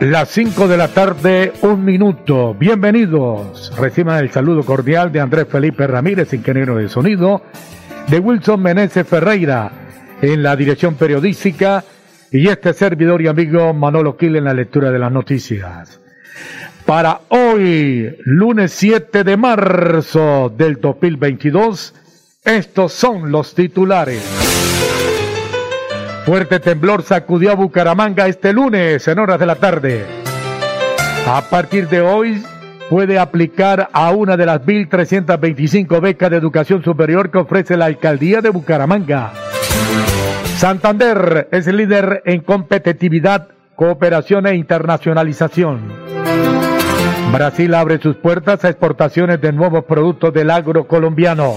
Las 5 de la tarde, un minuto. Bienvenidos. Reciban el saludo cordial de Andrés Felipe Ramírez, ingeniero de sonido, de Wilson Meneses Ferreira en la dirección periodística y este servidor y amigo Manolo Quil en la lectura de las noticias. Para hoy, lunes 7 de marzo del 2022, estos son los titulares. Fuerte temblor sacudió a Bucaramanga este lunes en horas de la tarde. A partir de hoy puede aplicar a una de las 1.325 becas de educación superior que ofrece la alcaldía de Bucaramanga. Santander es líder en competitividad, cooperación e internacionalización. Brasil abre sus puertas a exportaciones de nuevos productos del agro colombiano.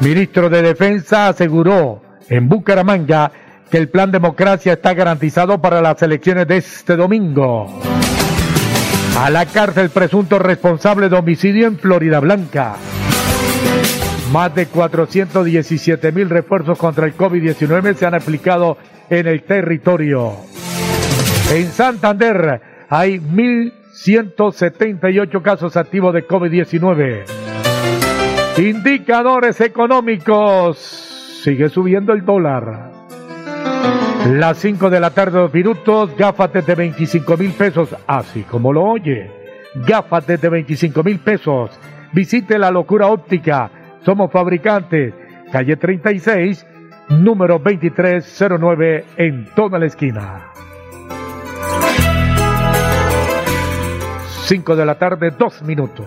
Ministro de Defensa aseguró en Bucaramanga que el plan democracia está garantizado para las elecciones de este domingo. A la cárcel presunto responsable de homicidio en Florida Blanca. Más de 417 mil refuerzos contra el COVID-19 se han aplicado en el territorio. En Santander hay 1.178 casos activos de COVID-19. Indicadores económicos sigue subiendo el dólar. Las 5 de la tarde, dos minutos, gafas de 25 mil pesos, así como lo oye. Gafas de 25 mil pesos. Visite la locura óptica. Somos fabricantes. Calle 36, número 2309, en toda la esquina. 5 de la tarde, dos minutos.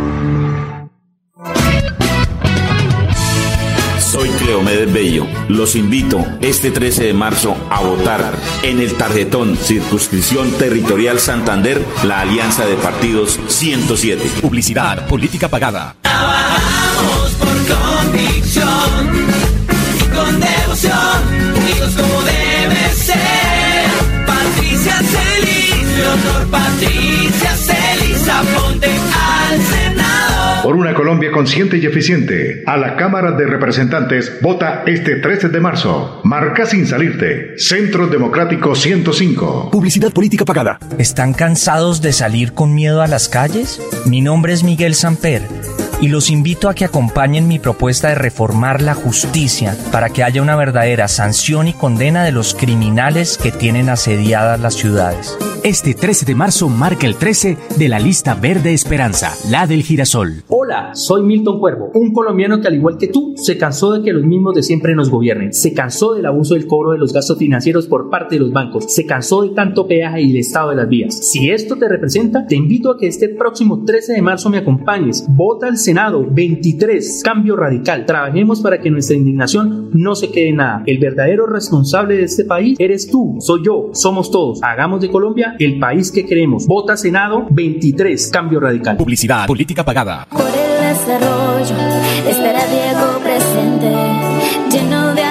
Soy Cleomedes Bello. Los invito este 13 de marzo a votar en el tarjetón Circunscripción Territorial Santander, la alianza de partidos 107. Publicidad, política pagada. Trabajamos por convicción y con devoción, unidos como debe ser. Patricia Celis, Leonor Patricia Celis, aponte. Por una Colombia consciente y eficiente, a la Cámara de Representantes vota este 13 de marzo. Marca sin salirte. Centro Democrático 105. Publicidad política pagada. ¿Están cansados de salir con miedo a las calles? Mi nombre es Miguel Samper y los invito a que acompañen mi propuesta de reformar la justicia para que haya una verdadera sanción y condena de los criminales que tienen asediadas las ciudades. Este 13 de marzo marca el 13 de la lista Verde Esperanza, la del girasol. Hola, soy Milton Cuervo, un colombiano que al igual que tú se cansó de que los mismos de siempre nos gobiernen, se cansó del abuso del cobro de los gastos financieros por parte de los bancos, se cansó de tanto peaje y el estado de las vías. Si esto te representa, te invito a que este próximo 13 de marzo me acompañes. Vota al Senado 23, cambio radical. Trabajemos para que nuestra indignación no se quede en nada. El verdadero responsable de este país eres tú, soy yo, somos todos. Hagamos de Colombia el país que queremos. Vota Senado 23, cambio radical. Publicidad, política pagada. Por el desarrollo, espera Diego presente, lleno de alegría y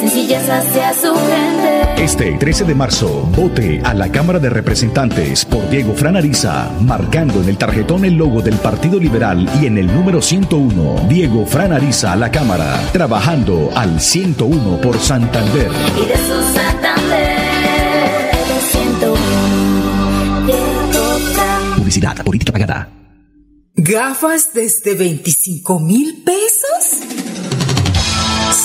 sencillez hacia su gente. Este 13 de marzo, vote a la Cámara de Representantes por Diego Franariza, marcando en el tarjetón el logo del Partido Liberal y en el número 101, Diego Fran Ariza a la Cámara, trabajando al 101 por Santander. Y de su Santander, Publicidad, política pagada. ¿Gafas desde 25 mil pesos?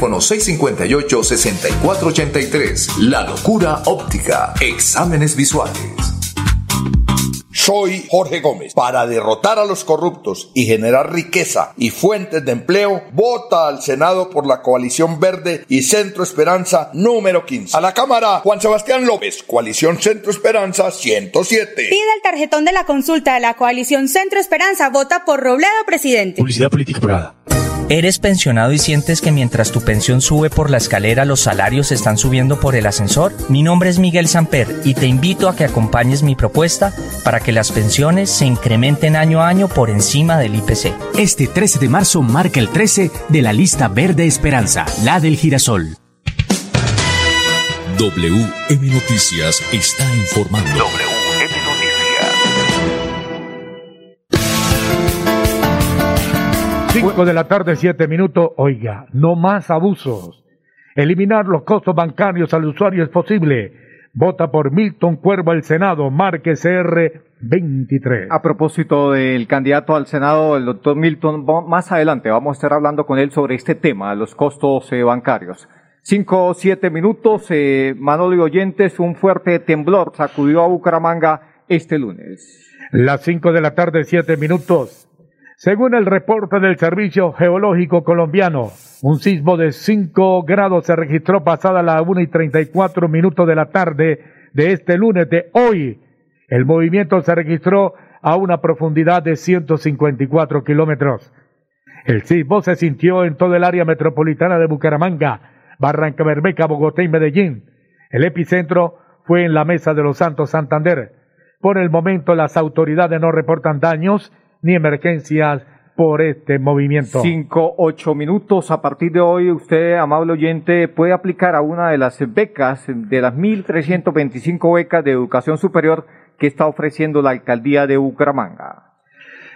658-6483. La locura óptica. Exámenes visuales. Soy Jorge Gómez. Para derrotar a los corruptos y generar riqueza y fuentes de empleo, vota al Senado por la coalición verde y Centro Esperanza número 15. A la Cámara, Juan Sebastián López, coalición Centro Esperanza 107. Pide el tarjetón de la consulta de la coalición Centro Esperanza. Vota por Robledo, presidente. Publicidad política pagada. ¿Eres pensionado y sientes que mientras tu pensión sube por la escalera los salarios están subiendo por el ascensor? Mi nombre es Miguel Samper y te invito a que acompañes mi propuesta para que las pensiones se incrementen año a año por encima del IPC. Este 13 de marzo marca el 13 de la lista Verde Esperanza, la del girasol. WM Noticias está informando. 5 de la tarde, 7 minutos. Oiga, no más abusos. Eliminar los costos bancarios al usuario es posible. Vota por Milton Cuervo al Senado, marque CR 23. A propósito del candidato al Senado, el doctor Milton, más adelante vamos a estar hablando con él sobre este tema, los costos eh, bancarios. Cinco o siete minutos, eh, Manolo y Oyentes, un fuerte temblor sacudió a Bucaramanga este lunes. Las 5 de la tarde, 7 minutos. Según el reporte del Servicio Geológico Colombiano, un sismo de 5 grados se registró pasada las 1 y 34 minutos de la tarde de este lunes de hoy. El movimiento se registró a una profundidad de 154 kilómetros. El sismo se sintió en todo el área metropolitana de Bucaramanga, Barranca Bermeja, Bogotá y Medellín. El epicentro fue en la Mesa de los Santos Santander. Por el momento las autoridades no reportan daños ni emergencias por este movimiento. Cinco, ocho minutos. A partir de hoy, usted, amable oyente, puede aplicar a una de las becas, de las 1.325 becas de educación superior que está ofreciendo la alcaldía de Bucaramanga.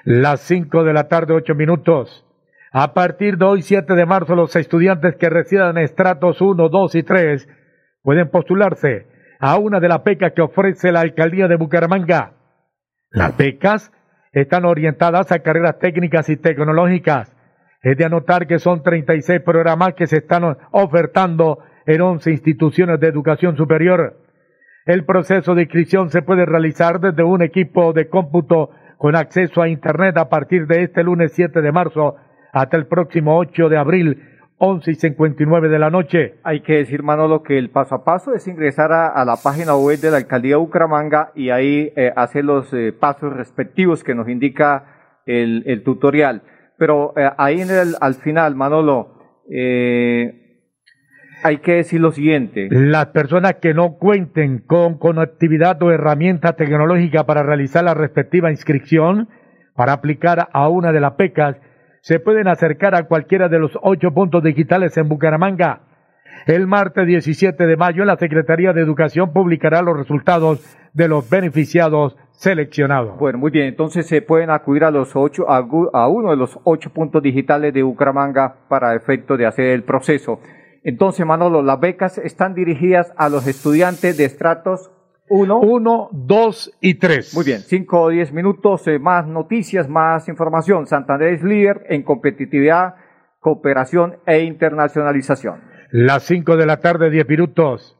Las cinco de la tarde, ocho minutos. A partir de hoy, 7 de marzo, los estudiantes que residan en estratos 1, 2 y 3 pueden postularse a una de las becas que ofrece la alcaldía de Bucaramanga. Las becas están orientadas a carreras técnicas y tecnológicas. Es de anotar que son 36 programas que se están ofertando en 11 instituciones de educación superior. El proceso de inscripción se puede realizar desde un equipo de cómputo con acceso a Internet a partir de este lunes 7 de marzo hasta el próximo 8 de abril 11 y 59 de la noche. Hay que decir, Manolo, que el paso a paso es ingresar a, la página web de la Alcaldía de Bucaramanga y ahí eh, hacer los eh, pasos respectivos que nos indica el, tutorial. Pero eh, ahí en el, al final, Manolo, hay que decir lo siguiente. Las personas que no cuenten con conectividad o herramienta tecnológica para realizar la respectiva inscripción, para aplicar a una de las pecas, se pueden acercar a cualquiera de los ocho puntos digitales en Bucaramanga. El martes 17 de mayo la Secretaría de Educación publicará los resultados de los beneficiados seleccionados. Bueno, muy bien, entonces se pueden acudir a los ocho, a, uno de los ocho puntos digitales de Bucaramanga para efecto de hacer el proceso. Entonces, Manolo, las becas están dirigidas a los estudiantes de estratos uno. Uno, dos y tres. Muy bien, cinco o diez minutos, eh, más noticias, más información. Santander es líder en competitividad, cooperación e internacionalización. Las cinco de la tarde, diez minutos.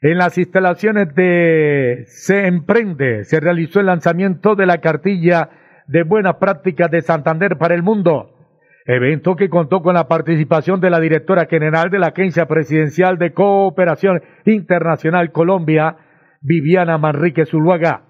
En las instalaciones de Se Emprende se realizó el lanzamiento de la cartilla de buenas prácticas de Santander para el mundo. Evento que contó con la participación de la directora general de la Agencia Presidencial de Cooperación Internacional Colombia, Viviana Manrique Zuluaga.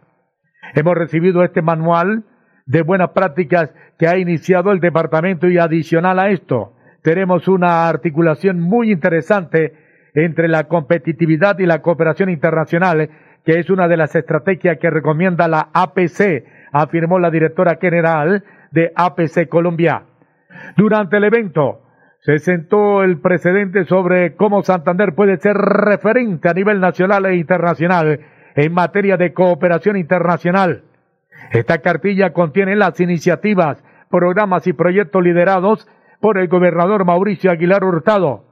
Hemos recibido este manual de buenas prácticas que ha iniciado el departamento y adicional a esto, tenemos una articulación muy interesante entre la competitividad y la cooperación internacional, que es una de las estrategias que recomienda la APC, afirmó la directora general de APC Colombia. Durante el evento se sentó el precedente sobre cómo Santander puede ser referente a nivel nacional e internacional en materia de cooperación internacional. Esta cartilla contiene las iniciativas, programas y proyectos liderados por el gobernador Mauricio Aguilar Hurtado,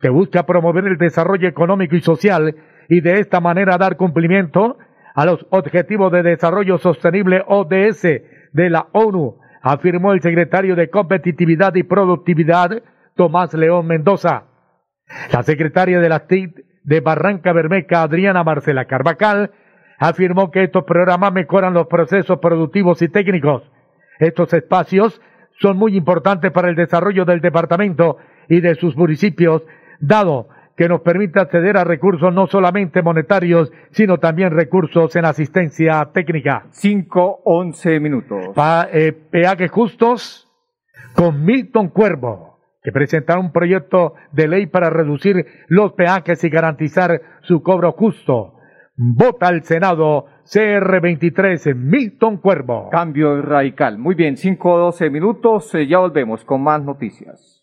que busca promover el desarrollo económico y social y de esta manera dar cumplimiento a los Objetivos de Desarrollo Sostenible ODS de la ONU, afirmó el secretario de Competitividad y Productividad, Tomás León Mendoza. La secretaria de la TIC de Barranca Bermeca, Adriana Marcela Carvacal, afirmó que estos programas mejoran los procesos productivos y técnicos. Estos espacios son muy importantes para el desarrollo del departamento y de sus municipios, dado que nos permite acceder a recursos no solamente monetarios, sino también recursos en asistencia técnica. Cinco, once minutos. Pa, eh, peajes justos con Milton Cuervo, que presentará un proyecto de ley para reducir los peajes y garantizar su cobro justo. Vota al Senado CR23 Milton Cuervo. Cambio radical. Muy bien, cinco, doce minutos. eh, ya volvemos con más noticias.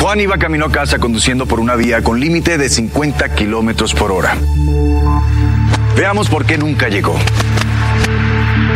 Juan iba camino a casa conduciendo por una vía con límite de 50 kilómetros por hora. Veamos por qué nunca llegó.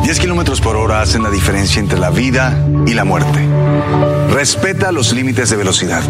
10 kilómetros por hora hacen la diferencia entre la vida y la muerte. Respeta los límites de velocidad.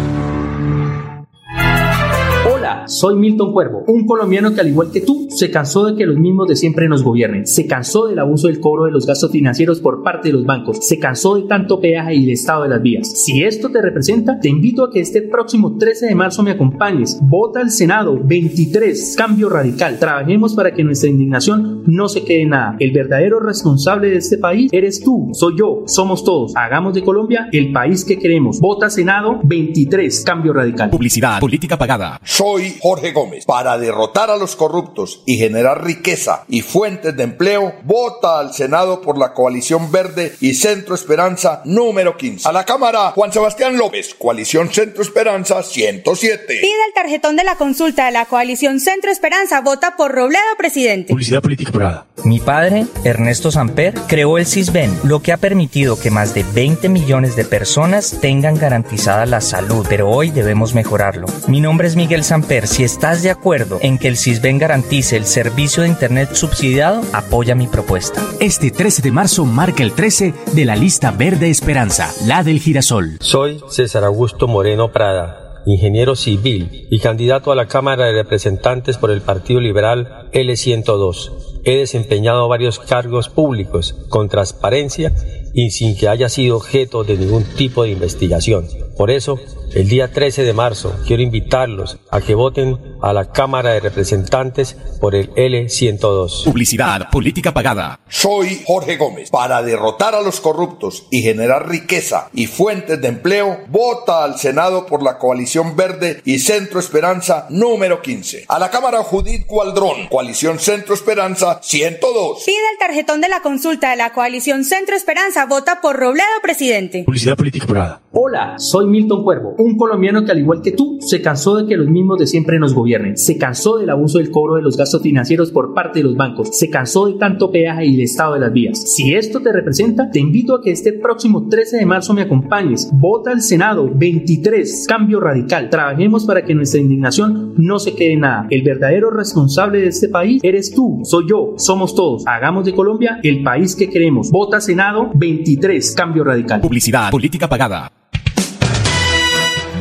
Hola, soy Milton Cuervo, un colombiano que al igual que tú se cansó de que los mismos de siempre nos gobiernen, se cansó del abuso del cobro de los gastos financieros por parte de los bancos, se cansó de tanto peaje y el estado de las vías. Si esto te representa, te invito a que este próximo 13 de marzo me acompañes. Vota al Senado 23, cambio radical. Trabajemos para que nuestra indignación no se quede en nada. El verdadero responsable de este país eres tú, soy yo, somos todos. Hagamos de Colombia el país que queremos. Vota Senado 23, cambio radical. Publicidad, política pagada. Soy Jorge Gómez. Para derrotar a los corruptos y generar riqueza y fuentes de empleo, vota al Senado por la coalición verde y Centro Esperanza número 15. A la Cámara, Juan Sebastián López, coalición Centro Esperanza 107. Pide el tarjetón de la consulta de la coalición Centro Esperanza. Vota por Robledo, presidente. Publicidad política pagada. Mi padre, Ernesto Samper, creó el CISBEN, lo que ha permitido que más de 20 millones de personas tengan garantizada la salud, pero hoy debemos mejorarlo. Mi nombre es Miguel Samper. Si estás de acuerdo en que el CISBEN garantice el servicio de Internet subsidiado, apoya mi propuesta. Este 13 de marzo marca el 13 de la lista verde Esperanza, la del girasol. Soy César Augusto Moreno Prada, ingeniero civil y candidato a la Cámara de Representantes por el Partido Liberal L102. He desempeñado varios cargos públicos con transparencia y sin que haya sido objeto de ningún tipo de investigación. Por eso, el día 13 de marzo quiero invitarlos a que voten a la Cámara de Representantes por el L102. Publicidad, política pagada. Soy Jorge Gómez. Para derrotar a los corruptos y generar riqueza y fuentes de empleo, vota al Senado por la coalición verde y Centro Esperanza número 15. A la Cámara Judith Cualdrón, coalición Centro Esperanza 102. Pide el tarjetón de la consulta de la coalición Centro Esperanza. Vota por Robledo, presidente. Publicidad política pagada. Hola, soy Milton Cuervo, un colombiano que al igual que tú se cansó de que los mismos de siempre nos se cansó del abuso del cobro de los gastos financieros por parte de los bancos, se cansó de tanto peaje y el estado de las vías. Si esto te representa, te invito a que este próximo 13 de marzo me acompañes. Vota al Senado 23, cambio radical. Trabajemos para que nuestra indignación no se quede nada. El verdadero responsable de este país eres tú, soy yo, somos todos. Hagamos de Colombia el país que queremos. Vota Senado 23, cambio radical. Publicidad, política pagada.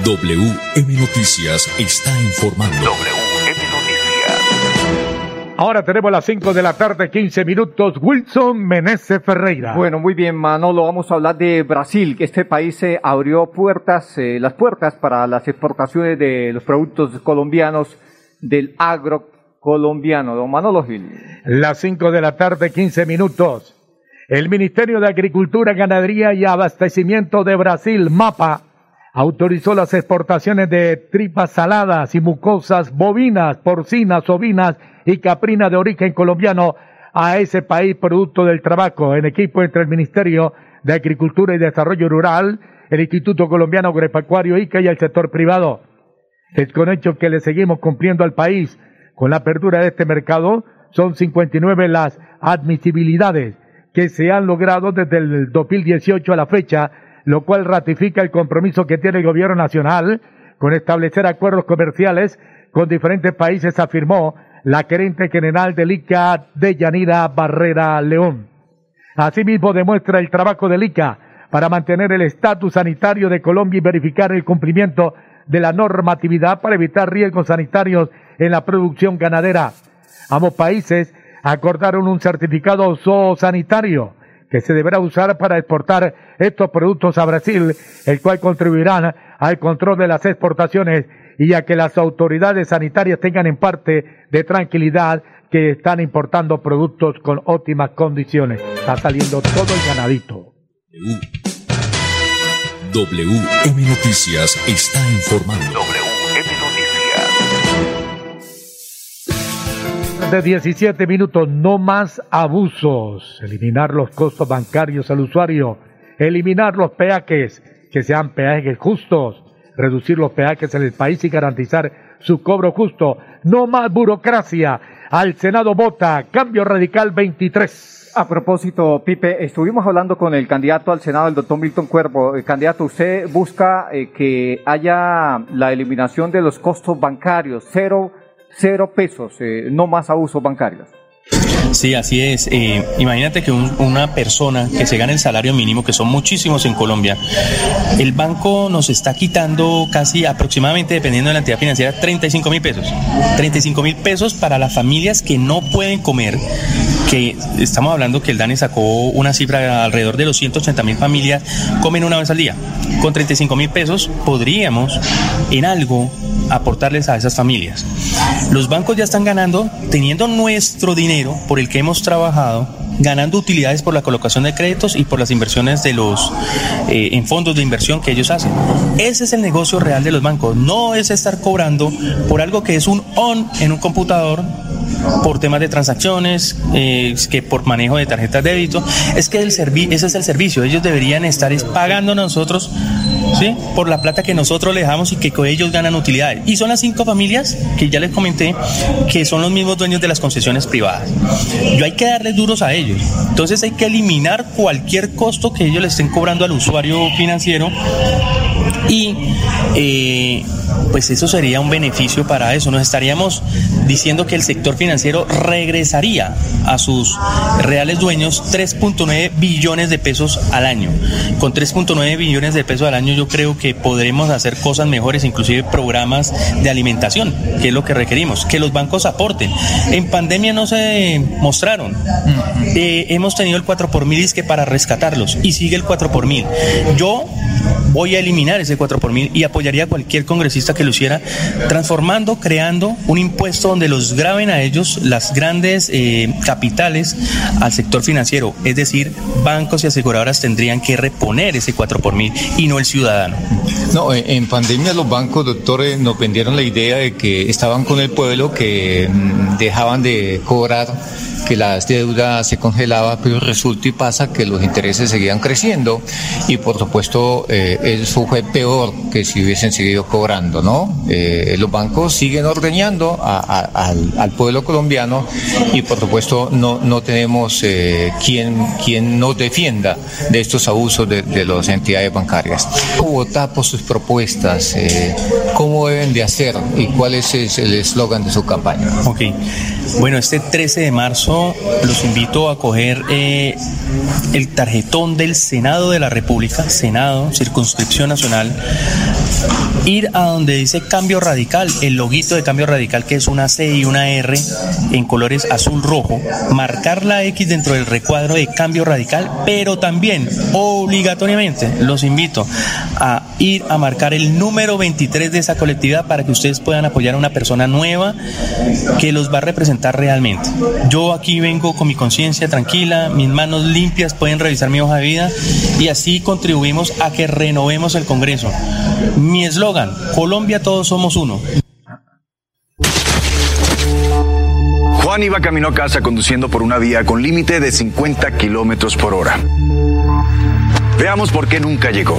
WM Noticias está informando. Ahora tenemos las 5 de la tarde, 15 minutos. Wilson Meneses Ferreira. Bueno, muy bien, Manolo. Vamos a hablar de Brasil, que este país se abrió puertas, eh, las puertas para las exportaciones de los productos colombianos del agro colombiano. Don Manolo Gil. Las 5 de la tarde, 15 minutos. El Ministerio de Agricultura, Ganadería y Abastecimiento de Brasil, MAPA, autorizó las exportaciones de tripas saladas y mucosas bovinas, porcinas, ovinas y caprinas de origen colombiano a ese país producto del trabajo en equipo entre el Ministerio de Agricultura y Desarrollo Rural, el Instituto Colombiano Agropecuario ICA y el sector privado. Es con hecho que le seguimos cumpliendo al país con la apertura de este mercado. Son 59 las admisibilidades que se han logrado desde el 2018 a la fecha, lo cual ratifica el compromiso que tiene el gobierno nacional con establecer acuerdos comerciales con diferentes países, afirmó la gerente general del ICA de Yanira Barrera León. Asimismo demuestra el trabajo del ICA para mantener el estatus sanitario de Colombia y verificar el cumplimiento de la normatividad para evitar riesgos sanitarios en la producción ganadera. Ambos países acordaron un certificado zoosanitario que se deberá usar para exportar estos productos a Brasil, el cual contribuirá al control de las exportaciones y a que las autoridades sanitarias tengan en parte de tranquilidad que están importando productos con óptimas condiciones. Está saliendo todo el ganadito. WM Noticias está informando. De 17 minutos, no más abusos, eliminar los costos bancarios al usuario, eliminar los peajes, que sean peajes justos, reducir los peajes en el país y garantizar su cobro justo, no más burocracia. Al Senado vota, cambio radical 23. A propósito, Pipe, estuvimos hablando con el candidato al Senado, el doctor Milton Cuervo. El candidato, usted busca eh, que haya la eliminación de los costos bancarios, cero cero pesos, eh, no más abusos bancarios. Sí, así es. Eh, imagínate que una persona que se gana el salario mínimo, que son muchísimos en Colombia, el banco nos está quitando casi aproximadamente, dependiendo de la entidad financiera, 35 mil pesos. 35 mil pesos para las familias que no pueden comer, que estamos hablando que el DANE sacó una cifra alrededor de los 180 mil familias comen una vez al día. Con 35 mil pesos podríamos en algo aportarles a esas familias. Los bancos ya están ganando, teniendo nuestro dinero por el que hemos trabajado, ganando utilidades por la colocación de créditos y por las inversiones de los eh, en fondos de inversión que ellos hacen. Ese es el negocio real de los bancos. No es estar cobrando por algo que es un on en un computador por temas de transacciones, eh, que por manejo de tarjetas de débito. Es que el ese es el servicio. Ellos deberían estar pagando a nosotros ¿sí? por la plata que nosotros le dejamos y que ellos ganan utilidades. Y son las cinco familias que ya les comenté que son los mismos dueños de las concesiones privadas. Yo hay que darles duros a ellos. Entonces hay que eliminar cualquier costo que ellos le estén cobrando al usuario financiero y eh, pues eso sería un beneficio para eso. Nos estaríamos diciendo que el sector financiero regresaría a sus reales dueños 3.9 billones de pesos al año. Con 3.9 billones de pesos al año yo creo que podremos hacer cosas mejores, inclusive programas de alimentación, que es lo que requerimos, que los bancos aporten. En pandemia no se mostraron. Eh, hemos tenido el 4 por mil que para rescatarlos y sigue el 4 por mil. Yo voy a eliminar ese 4 por mil y apoyaría a cualquier congresista que lo hiciera, transformando, creando un impuesto donde los graben a ellos las grandes eh, capitales al sector financiero. Es decir, bancos y aseguradoras tendrían que reponer ese 4 por mil y no el ciudadano. No, en pandemia los bancos, doctores, nos vendieron la idea de que estaban con el pueblo, que mm, dejaban de cobrar que las deudas se congelaba, pero resulta y pasa que los intereses seguían creciendo y por supuesto eh, eso fue peor que si hubiesen seguido cobrando, ¿no? Eh, los bancos siguen ordeñando al, pueblo colombiano y por supuesto no, no tenemos eh, quien, nos defienda de estos abusos de, de las entidades bancarias. Votar por sus propuestas, eh, cómo deben de hacer y cuál es el eslogan de su campaña. Ok, bueno, este 13 de marzo los invito a coger eh, el tarjetón del Senado de la República, Senado, circunscripción nacional, ir a donde dice cambio radical, el loguito de cambio radical que es una C y una R en colores azul rojo, marcar la X dentro del recuadro de cambio radical, pero también obligatoriamente los invito a ir a marcar el número 23 de esa colectividad para que ustedes puedan apoyar a una persona nueva que los va a representar realmente. Yo aquí vengo con mi conciencia tranquila, mis manos limpias, pueden revisar mi hoja de vida y así contribuimos a que renovemos el Congreso. Mi eslogan, Colombia todos somos uno. Juan iba camino a casa conduciendo por una vía con límite de 50 kilómetros por hora. Veamos por qué nunca llegó.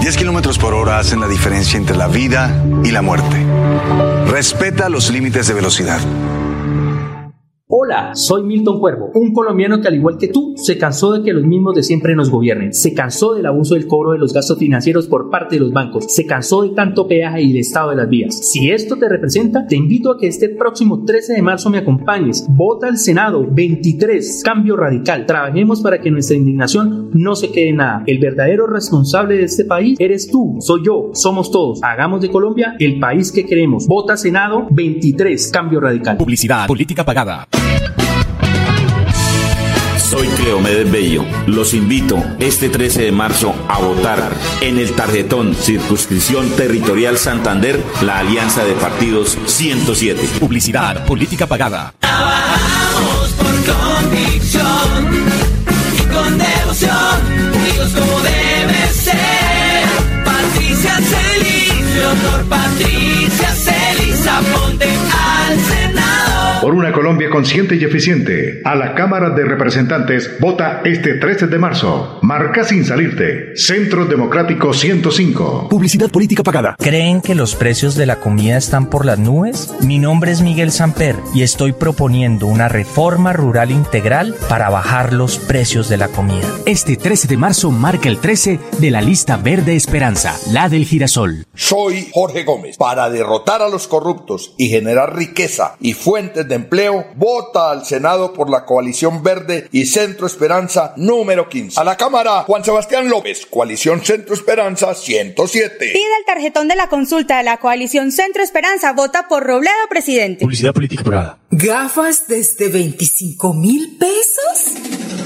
10 kilómetros por hora hacen la diferencia entre la vida y la muerte. Respeta los límites de velocidad. Hola, soy Milton Cuervo, un colombiano que al igual que tú se cansó de que los mismos de siempre nos gobiernen, se cansó del abuso del cobro de los gastos financieros por parte de los bancos, se cansó de tanto peaje y el estado de las vías. Si esto te representa, te invito a que este próximo 13 de marzo me acompañes. Vota al Senado 23, cambio radical. Trabajemos para que nuestra indignación no se quede en nada. El verdadero responsable de este país eres tú, soy yo, somos todos. Hagamos de Colombia el país que queremos. Vota Senado 23, cambio radical. Publicidad, política pagada. Soy Cleomedes Bello. Los invito este 13 de marzo a votar en el tarjetón Circunscripción Territorial Santander, la Alianza de Partidos 107. Publicidad, política pagada. Trabajamos por convicción y con devoción, unidos como debe ser. Patricia Celis, Leonor Patricia Celis, aponte. Por una Colombia consciente y eficiente, a la Cámara de Representantes vota este 13 de marzo. Marca sin salirte. Centro Democrático 105. Publicidad política pagada. ¿Creen que los precios de la comida están por las nubes? Mi nombre es Miguel Samper y estoy proponiendo una reforma rural integral para bajar los precios de la comida. Este 13 de marzo marca el 13 de la lista verde Esperanza, la del girasol. Soy Jorge Gómez. Para derrotar a los corruptos y generar riqueza y fuentes de empleo, vota al Senado por la coalición verde y Centro Esperanza número 15. A la Cámara, Juan Sebastián López, coalición Centro Esperanza 107. Pide el tarjetón de la consulta de la coalición Centro Esperanza. Vota por Robledo, presidente. Publicidad política pagada. ¿Gafas desde 25 mil pesos?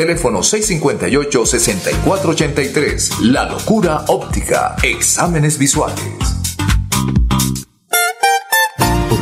Teléfono 658-6483. La locura óptica. Exámenes visuales.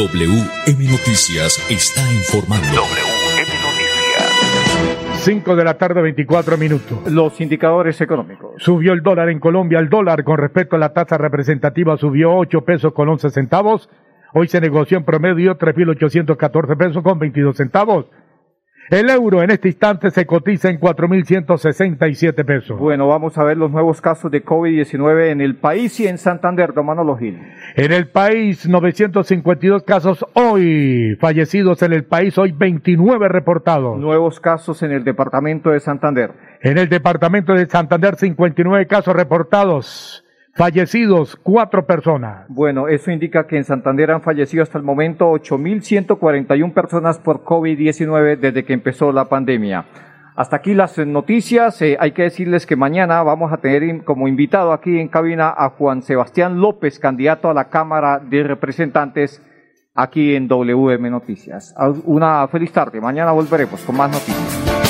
WM Noticias está informando. 5 de la tarde, 24 minutos. Los indicadores económicos. Subió el dólar en Colombia. El dólar con respecto a la tasa representativa subió 8 pesos con 11 centavos. Hoy se negoció en promedio 3.814 pesos con 22 centavos. El euro en este instante se cotiza en 4.167 pesos. Bueno, vamos a ver los nuevos casos de COVID-19 en el país y en Santander, don Manolo Gil. En el país, 952 casos hoy. Fallecidos en el país, hoy 29 reportados. Nuevos casos en el departamento de Santander. En el departamento de Santander, 59 casos reportados. Fallecidos, cuatro personas. Bueno, eso indica que en Santander han fallecido hasta el momento 8.141 personas por COVID-19 desde que empezó la pandemia. Hasta aquí las noticias. Eh, hay que decirles que mañana vamos a tener como invitado aquí en cabina a Juan Sebastián López, candidato a la Cámara de Representantes aquí en WM Noticias. Una feliz tarde. Mañana volveremos con más noticias.